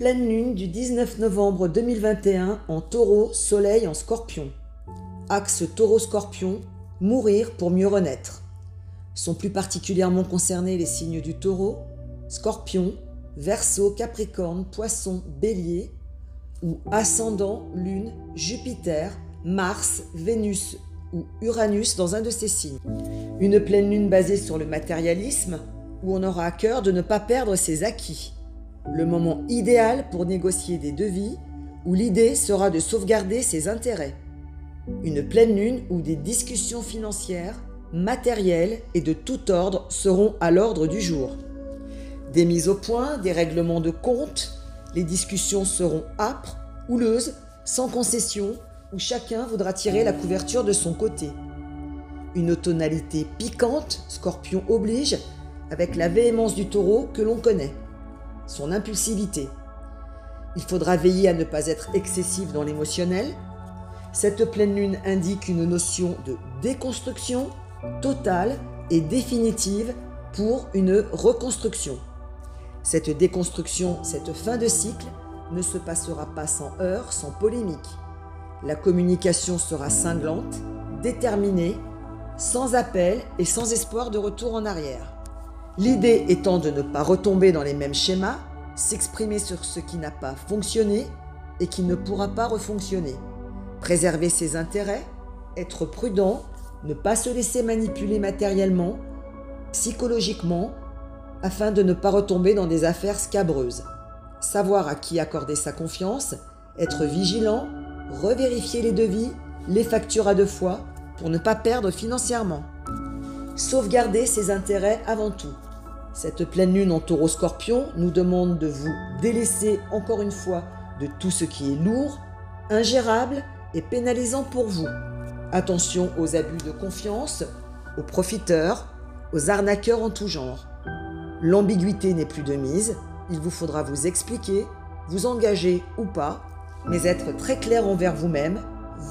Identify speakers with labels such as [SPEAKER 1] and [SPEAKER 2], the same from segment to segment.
[SPEAKER 1] Pleine lune du 19 novembre 2021 en taureau, soleil en scorpion. Axe taureau-scorpion, mourir pour mieux renaître. Sont plus particulièrement concernés les signes du taureau, scorpion, verso, capricorne, poisson, bélier, ou ascendant, lune, Jupiter, Mars, Vénus ou Uranus dans un de ces signes. Une pleine lune basée sur le matérialisme, où on aura à cœur de ne pas perdre ses acquis. Le moment idéal pour négocier des devis, où l'idée sera de sauvegarder ses intérêts. Une pleine lune où des discussions financières, matérielles et de tout ordre seront à l'ordre du jour. Des mises au point, des règlements de compte, les discussions seront âpres, houleuses, sans concession, où chacun voudra tirer la couverture de son côté. Une tonalité piquante, scorpion oblige, avec la véhémence du taureau que l'on connaît, son impulsivité. Il faudra veiller à ne pas être excessif dans l'émotionnel. Cette pleine lune indique une notion de déconstruction totale et définitive pour une reconstruction. Cette déconstruction, cette fin de cycle, ne se passera pas sans heurts, sans polémique. La communication sera cinglante, déterminée, sans appel et sans espoir de retour en arrière. L'idée étant de ne pas retomber dans les mêmes schémas, s'exprimer sur ce qui n'a pas fonctionné et qui ne pourra pas refonctionner. Préserver ses intérêts, être prudent, ne pas se laisser manipuler matériellement, psychologiquement, afin de ne pas retomber dans des affaires scabreuses. Savoir à qui accorder sa confiance, être vigilant, revérifier les devis, les factures à deux fois, pour ne pas perdre financièrement. Sauvegarder ses intérêts avant tout. Cette pleine lune en taureau scorpion nous demande de vous délaisser encore une fois de tout ce qui est lourd, ingérable et pénalisant pour vous. Attention aux abus de confiance, aux profiteurs, aux arnaqueurs en tout genre. L'ambiguïté n'est plus de mise, il vous faudra vous expliquer, vous engager ou pas, mais être très clair envers vous-même,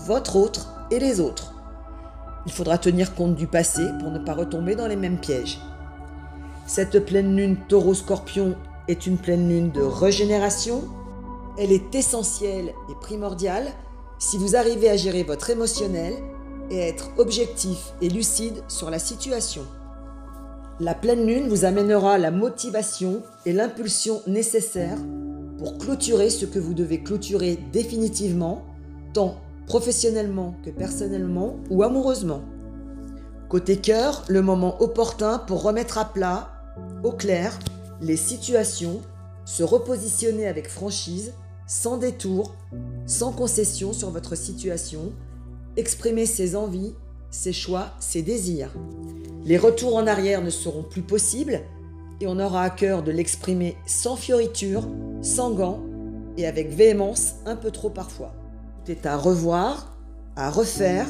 [SPEAKER 1] votre autre et les autres. Il faudra tenir compte du passé pour ne pas retomber dans les mêmes pièges. Cette pleine lune taureau-scorpion est une pleine lune de régénération. Elle est essentielle et primordiale si vous arrivez à gérer votre émotionnel et à être objectif et lucide sur la situation. La pleine lune vous amènera la motivation et l'impulsion nécessaires pour clôturer ce que vous devez clôturer définitivement, tant professionnellement que personnellement ou amoureusement. Côté cœur, le moment opportun pour remettre à plat au clair les situations, se repositionner avec franchise, sans détour, sans concession sur votre situation, exprimer ses envies, ses choix, ses désirs. Les retours en arrière ne seront plus possibles et on aura à cœur de l'exprimer sans fioriture, sans gants et avec véhémence un peu trop parfois. Est à revoir, à refaire,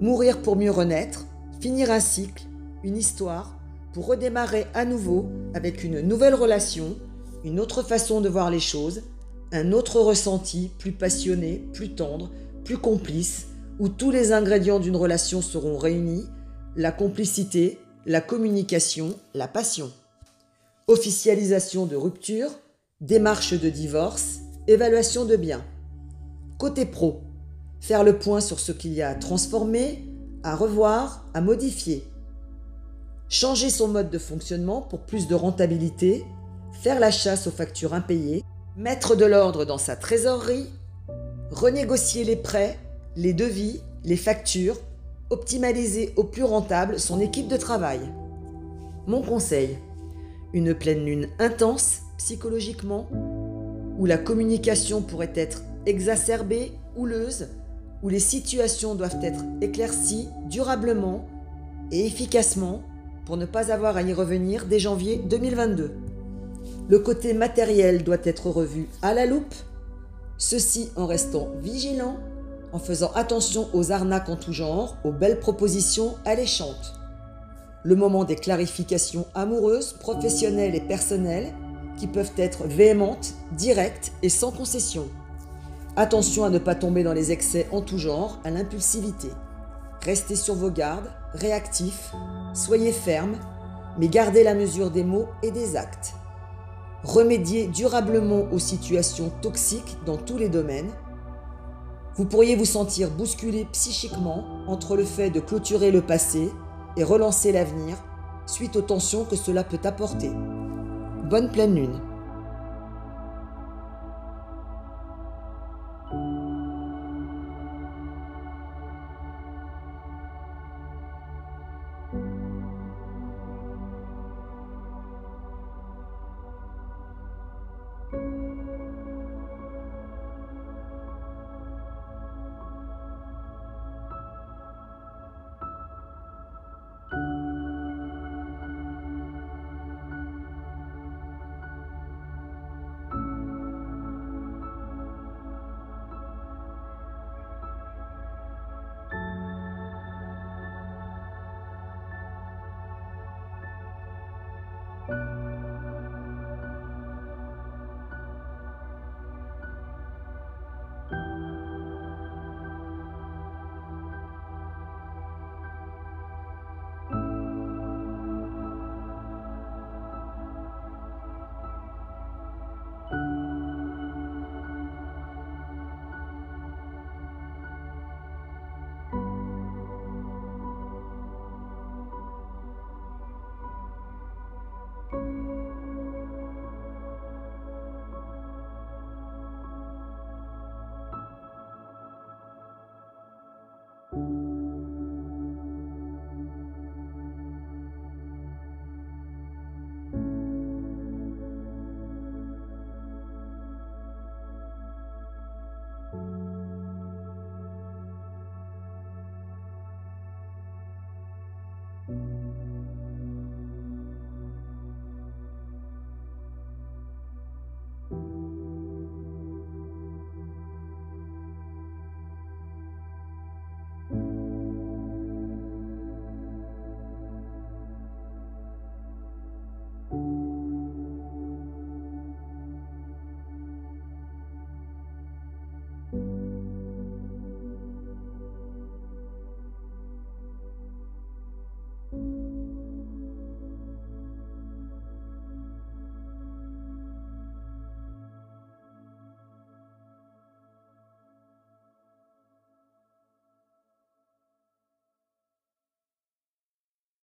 [SPEAKER 1] mourir pour mieux renaître, finir un cycle, une histoire, pour redémarrer à nouveau avec une nouvelle relation, une autre façon de voir les choses, un autre ressenti plus passionné, plus tendre, plus complice, où tous les ingrédients d'une relation seront réunis, la complicité, la communication, la passion. Officialisation de rupture, démarche de divorce, évaluation de biens. Côté pro, faire le point sur ce qu'il y a à transformer, à revoir, à modifier changer son mode de fonctionnement pour plus de rentabilité, faire la chasse aux factures impayées, mettre de l'ordre dans sa trésorerie, renégocier les prêts, les devis, les factures, optimaliser au plus rentable son équipe de travail. Mon conseil, une pleine lune intense psychologiquement, où la communication pourrait être exacerbée, houleuse, où les situations doivent être éclaircies durablement et efficacement pour ne pas avoir à y revenir dès janvier 2022. Le côté matériel doit être revu à la loupe, ceci en restant vigilant, en faisant attention aux arnaques en tout genre, aux belles propositions alléchantes. Le moment des clarifications amoureuses, professionnelles et personnelles, qui peuvent être véhémentes, directes et sans concession. Attention à ne pas tomber dans les excès en tout genre, à l'impulsivité. Restez sur vos gardes, réactifs, soyez fermes, mais gardez la mesure des mots et des actes. remédier durablement aux situations toxiques dans tous les domaines. Vous pourriez vous sentir bousculé psychiquement entre le fait de clôturer le passé et relancer l'avenir suite aux tensions que cela peut apporter. Bonne pleine lune.